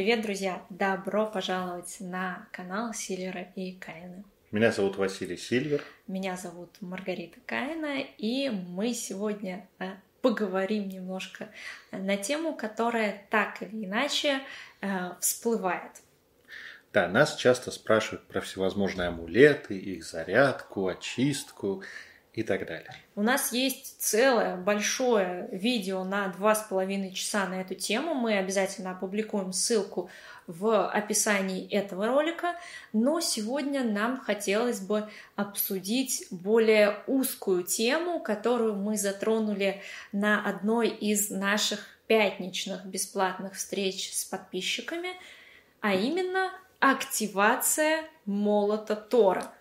Привет, друзья! Добро пожаловать на канал Сильвера и Каина. Меня зовут Василий Сильвер. Меня зовут Маргарита Каина, и мы сегодня э, поговорим немножко на тему, которая так или иначе э, всплывает. Да, нас часто спрашивают про всевозможные амулеты, их зарядку, очистку и так далее. У нас есть целое большое видео на два с половиной часа на эту тему. Мы обязательно опубликуем ссылку в описании этого ролика. Но сегодня нам хотелось бы обсудить более узкую тему, которую мы затронули на одной из наших пятничных бесплатных встреч с подписчиками, а именно активация молота Тора –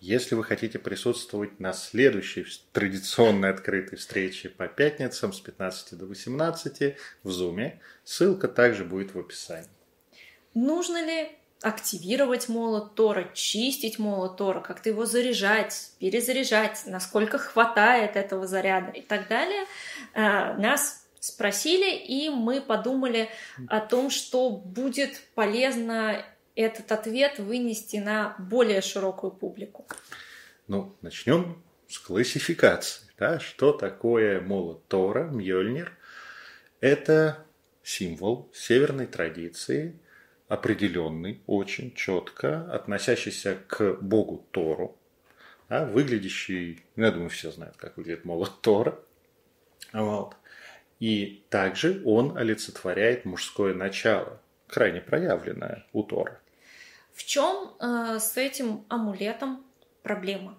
если вы хотите присутствовать на следующей традиционной открытой встрече по пятницам с 15 до 18 в Zoom, ссылка также будет в описании. Нужно ли активировать молот Тора, чистить молот Тора, как-то его заряжать, перезаряжать, насколько хватает этого заряда и так далее, э, нас спросили, и мы подумали о том, что будет полезно этот ответ вынести на более широкую публику? Ну, начнем с классификации. Да? Что такое молот Тора, Мьёльнир? Это символ северной традиции, определенный, очень четко, относящийся к богу Тору, да, выглядящий, ну, я думаю, все знают, как выглядит молот Тора. Вот. И также он олицетворяет мужское начало, крайне проявленное у Тора. В чем э, с этим амулетом проблема?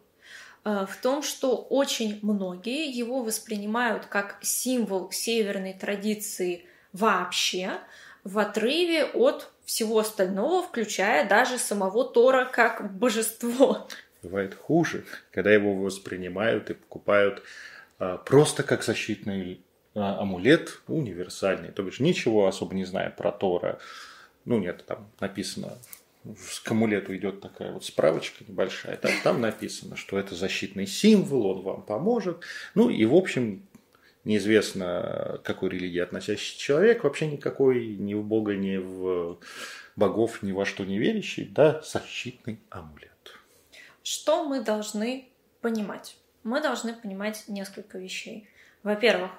Э, в том, что очень многие его воспринимают как символ северной традиции вообще, в отрыве от всего остального, включая даже самого Тора как божество. Бывает хуже, когда его воспринимают и покупают э, просто как защитный э, амулет универсальный. То бишь ничего особо не зная про Тора. Ну, нет, там написано к амулету идет такая вот справочка небольшая, там, там написано, что это защитный символ, он вам поможет. Ну и в общем, неизвестно, к какой религии относящийся человек, вообще никакой ни в Бога, ни в богов, ни во что не верящий, да, защитный амулет. Что мы должны понимать? Мы должны понимать несколько вещей. Во-первых,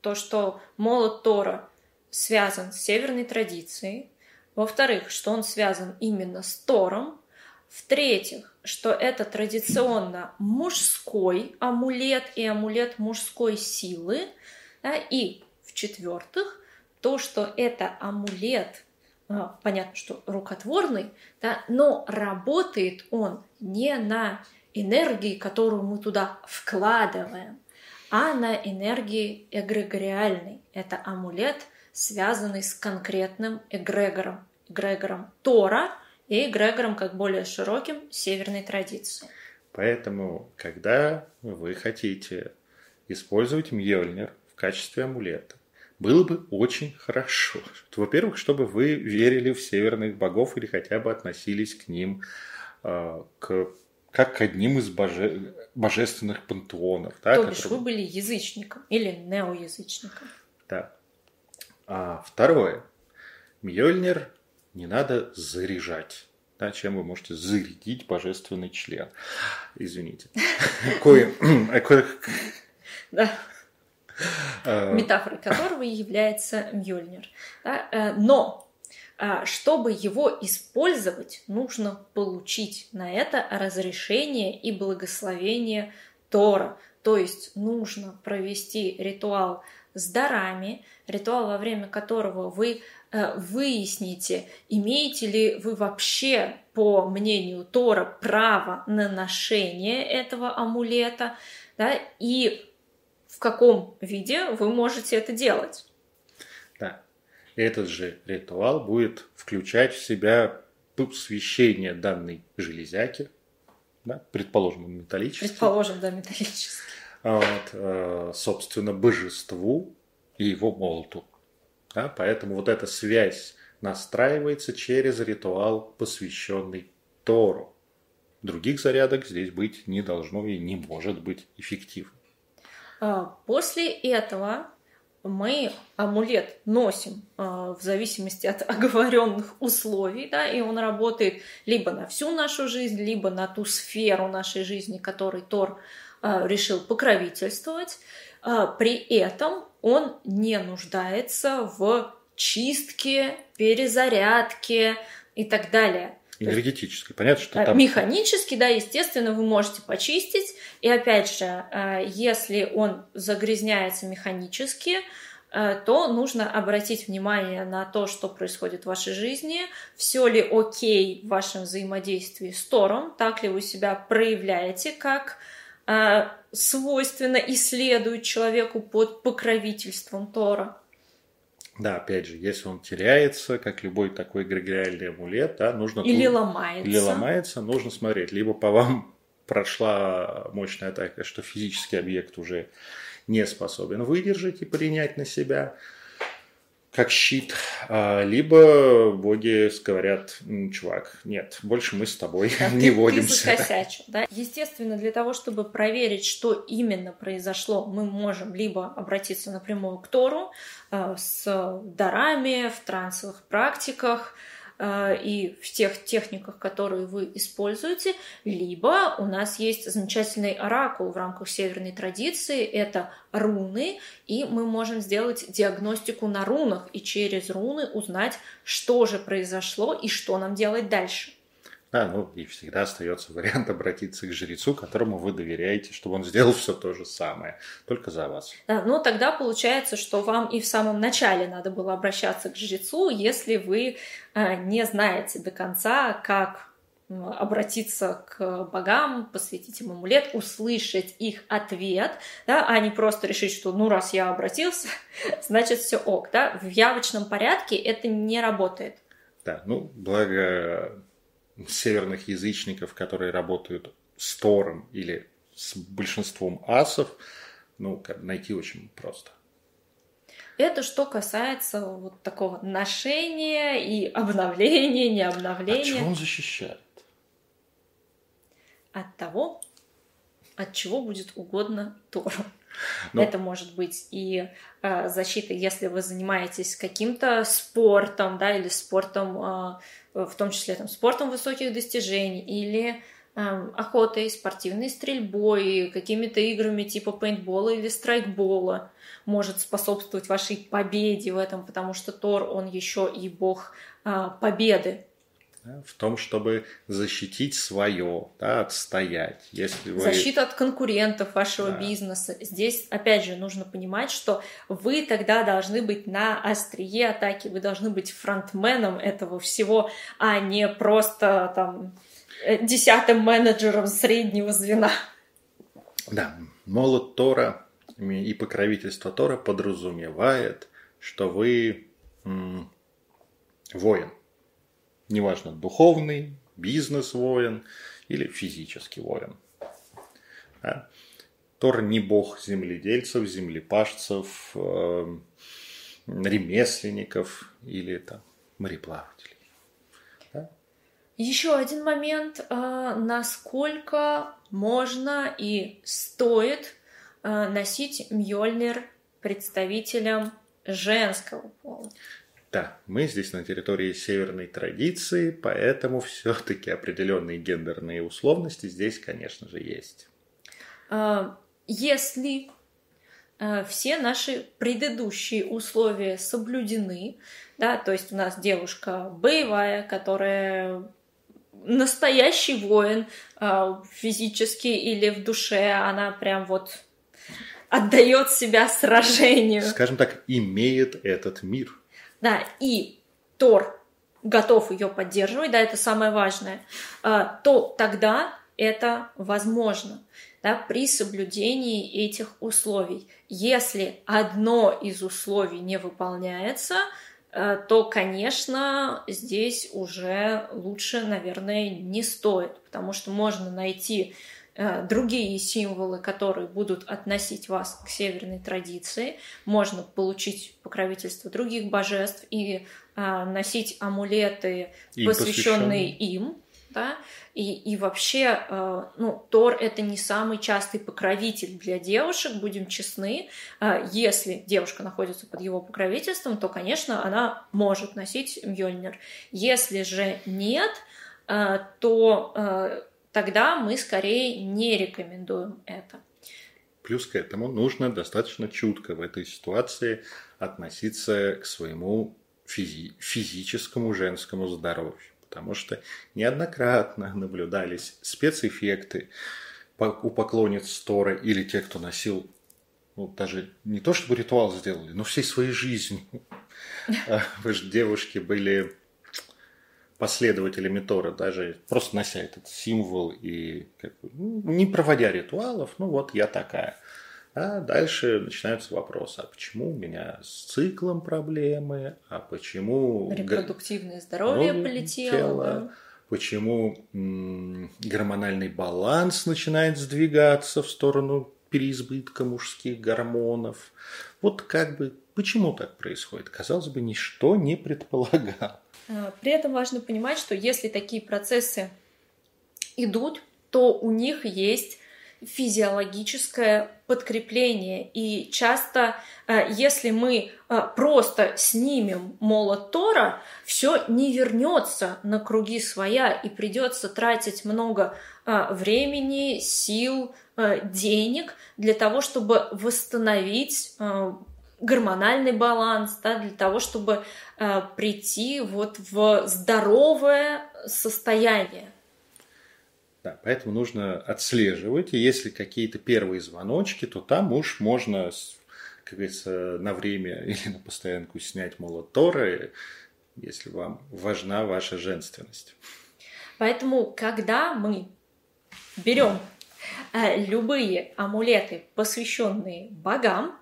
то, что молот Тора связан с северной традицией, во-вторых, что он связан именно с Тором. В-третьих, что это традиционно мужской амулет и амулет мужской силы. Да? И в-четвертых, то, что это амулет, а, понятно, что рукотворный, да, но работает он не на энергии, которую мы туда вкладываем, а на энергии эгрегориальной. Это амулет – связанный с конкретным эгрегором, эгрегором Тора и эгрегором как более широким северной традиции. Поэтому, когда вы хотите использовать Мьёльнир в качестве амулета, было бы очень хорошо. Во-первых, чтобы вы верили в северных богов или хотя бы относились к ним э, к, как к одним из боже, божественных пантеонов. Да, То бишь которые... вы были язычником или неоязычником. Да. А второе. Мьёльнир не надо заряжать. Да, чем вы можете зарядить божественный член. Извините. Да. А. Метафорой которого является Мьёльнир. Э, но чтобы его использовать, нужно получить на это разрешение и благословение Тора. То есть нужно провести ритуал с дарами, ритуал, во время которого вы э, выясните, имеете ли вы вообще, по мнению Тора, право на ношение этого амулета, да, и в каком виде вы можете это делать. Да. Этот же ритуал будет включать в себя посвящение данной железяки, да, предположим, металлический. Предположим, да, металлический. Вот, э, собственно, божеству, и его молоту. Да? Поэтому вот эта связь настраивается через ритуал, посвященный Тору. Других зарядок здесь быть не должно и не может быть эффективным. А, после этого мы амулет носим э, в зависимости от оговоренных условий, да, и он работает либо на всю нашу жизнь, либо на ту сферу нашей жизни, которой Тор решил покровительствовать. Э, при этом он не нуждается в чистке, перезарядке и так далее. Энергетически, понятно, что Э, там... Механически, да, естественно, вы можете почистить. И опять же, э, если он загрязняется механически, э, то нужно обратить внимание на то, что происходит в вашей жизни, все ли окей в вашем взаимодействии с Тором, так ли вы себя проявляете, как э, свойственно и следует человеку под покровительством Тора. Да, опять же, если он теряется, как любой такой эгрегориальный амулет, да, нужно... Или тут- ломается. Или ломается, нужно смотреть. Либо по вам прошла мощная атака, что физический объект уже не способен выдержать и принять на себя как щит, а, либо боги говорят, «М, чувак, нет, больше мы с тобой Да, не ты- водимся. Ты закосячил, да? Естественно, для того, чтобы проверить, что именно произошло, мы можем либо обратиться напрямую к Тору э, с дарами, в трансовых практиках и в тех техниках, которые вы используете, либо у нас есть замечательный оракул в рамках северной традиции, это руны, и мы можем сделать диагностику на рунах и через руны узнать, что же произошло и что нам делать дальше. Да, ну и всегда остается вариант обратиться к жрецу, которому вы доверяете, чтобы он сделал все то же самое, только за вас. Да, ну тогда получается, что вам и в самом начале надо было обращаться к жрецу, если вы э, не знаете до конца, как м, обратиться к богам, посвятить им амулет, услышать их ответ, да, а не просто решить, что ну раз я обратился, значит все ок, да. В явочном порядке это не работает. Да, ну, благо северных язычников, которые работают с Тором или с большинством асов, ну, найти очень просто. Это что касается вот такого ношения и обновления, не От обновления. чего он защищает? от того, от чего будет угодно Тору. Ну. Это может быть и э, защита, если вы занимаетесь каким-то спортом, да, или спортом, э, в том числе там, спортом высоких достижений, или э, охотой, спортивной стрельбой, какими-то играми типа пейнтбола или страйкбола может способствовать вашей победе в этом, потому что Тор, он еще и бог э, победы. Да, в том, чтобы защитить свое, да, отстоять. Если вы... Защита от конкурентов вашего Да. бизнеса. Здесь, опять же, нужно понимать, что вы тогда должны быть на острие атаки, вы должны быть фронтменом этого всего, а не просто там э, десятым менеджером среднего звена. Да, молот Тора и покровительство Тора подразумевает, что вы м, воин. Неважно, духовный, бизнес-воин или физический воин. Да? Тор не бог земледельцев, землепашцев, э, ремесленников или там, мореплавателей. Еще один момент, э, насколько можно и стоит э, носить Мьёльнир представителям женского пола. Да, мы здесь на территории северной традиции, поэтому все-таки определенные гендерные условности здесь, конечно же, есть. А, Если а, все наши предыдущие условия соблюдены, да, то есть у нас девушка боевая, которая настоящий воин а, физически или в душе, она прям вот отдает себя сражению. Скажем так, имеет этот мир. Да, и Тор готов ее поддерживать, да, это самое важное, а, то тогда это возможно да, при соблюдении этих условий. Если одно из условий не выполняется, э, то, конечно, здесь уже лучше, наверное, не стоит, потому что можно найти другие символы, которые будут относить вас к северной традиции. Можно получить покровительство других божеств и э, носить амулеты, Им посвященные им. да, и, и вообще, э, ну, Тор это не самый частый покровитель для девушек, будем честны. Э, если девушка находится под его покровительством, то, конечно, она может носить Мьёльнир. Если же нет, э, то э, тогда мы скорее не рекомендуем это. Плюс к этому нужно достаточно чутко в этой ситуации относиться к своему физи- физическому женскому здоровью потому что неоднократно наблюдались спецэффекты у поклонниц Тора или тех, кто носил, ну, даже не то чтобы ритуал сделали, но всей своей жизнью. А вы же девушки были последователями Тора, даже просто нося этот символ и как бы, ну, не проводя ритуалов, ну вот я такая. А дальше начинаются вопросы, а почему у меня с циклом проблемы, а почему... Репродуктивное здоровье полетело. Тело, почему м- гормональный баланс начинает сдвигаться в сторону переизбытка мужских гормонов. Вот как бы почему так происходит? Казалось бы, ничто не предполагал. А, при этом важно понимать, что если такие процессы идут, то у них есть физиологическое подкрепление. И часто, э, если мы э, просто снимем молот Тора, все не вернется на круги своя и придется тратить много э, времени, сил, денег для того, чтобы восстановить гормональный баланс, да, для того, чтобы прийти вот в здоровое состояние. Да, поэтому нужно отслеживать, и если какие-то первые звоночки, то там уж можно, как говорится, на время или на постоянку снять молот Торы, если вам важна ваша женственность. Поэтому, когда мы берем э, любые амулеты, посвященные богам,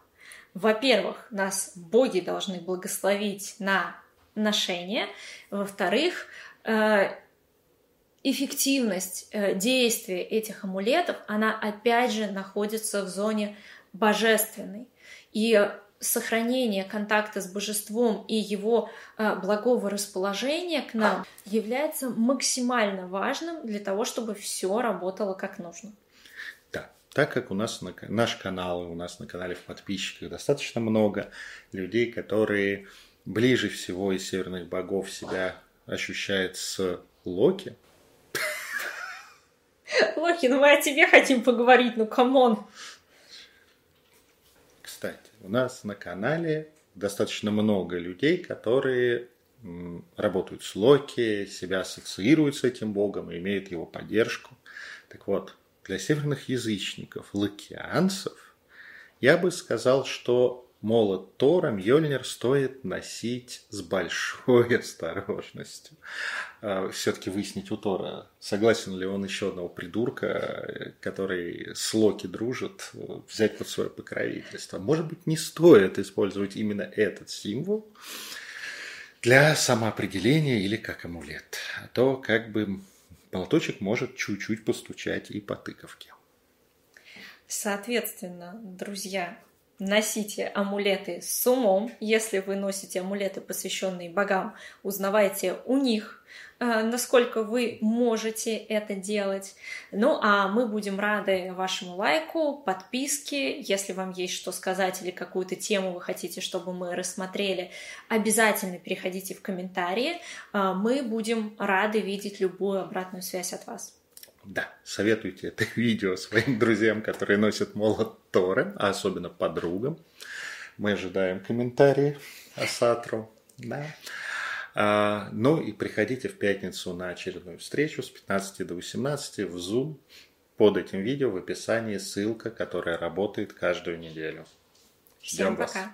во-первых, нас боги должны благословить на ношение, во-вторых, э, эффективность э, действия этих амулетов, она опять же находится в зоне божественной. И сохранение контакта с божеством и его э, благого расположения к нам является максимально важным для того, чтобы все работало как нужно. Так как у нас на, наш канал, у нас на канале в подписчиках достаточно много людей, которые ближе всего из северных богов себя ощущают с Локи, Лохи, ну мы о тебе хотим поговорить, ну come on. Кстати, у нас на канале достаточно много людей, которые работают с Локи, себя ассоциируют с этим богом и имеют его поддержку. Так вот, для северных язычников, локианцев, я бы сказал, что молот Тора Мьёльнир стоит носить с большой осторожностью. А, Все-таки выяснить у Тора, согласен ли он еще одного придурка, который с Локи дружит, взять под свое покровительство. Может быть, не стоит использовать именно этот символ для самоопределения или как амулет. А то как бы молоточек может чуть-чуть постучать и по тыковке. Соответственно, друзья, носите амулеты с умом. Если вы носите амулеты, посвященные богам, узнавайте у них, э, насколько вы можете это делать. Ну, а мы будем рады вашему лайку, подписке. Если вам есть что сказать или какую-то тему вы хотите, чтобы мы рассмотрели, обязательно переходите в комментарии. Э, мы будем рады видеть любую обратную связь от вас. Да, советуйте это видео своим друзьям, которые носят молот Торы, а особенно подругам. Мы ожидаем комментарии о Сатру. Да. А, ну и приходите в пятницу на очередную встречу с 15 до 18 в Zoom. Под этим видео в описании ссылка, которая работает каждую неделю. Ждем Всем пока. Вас.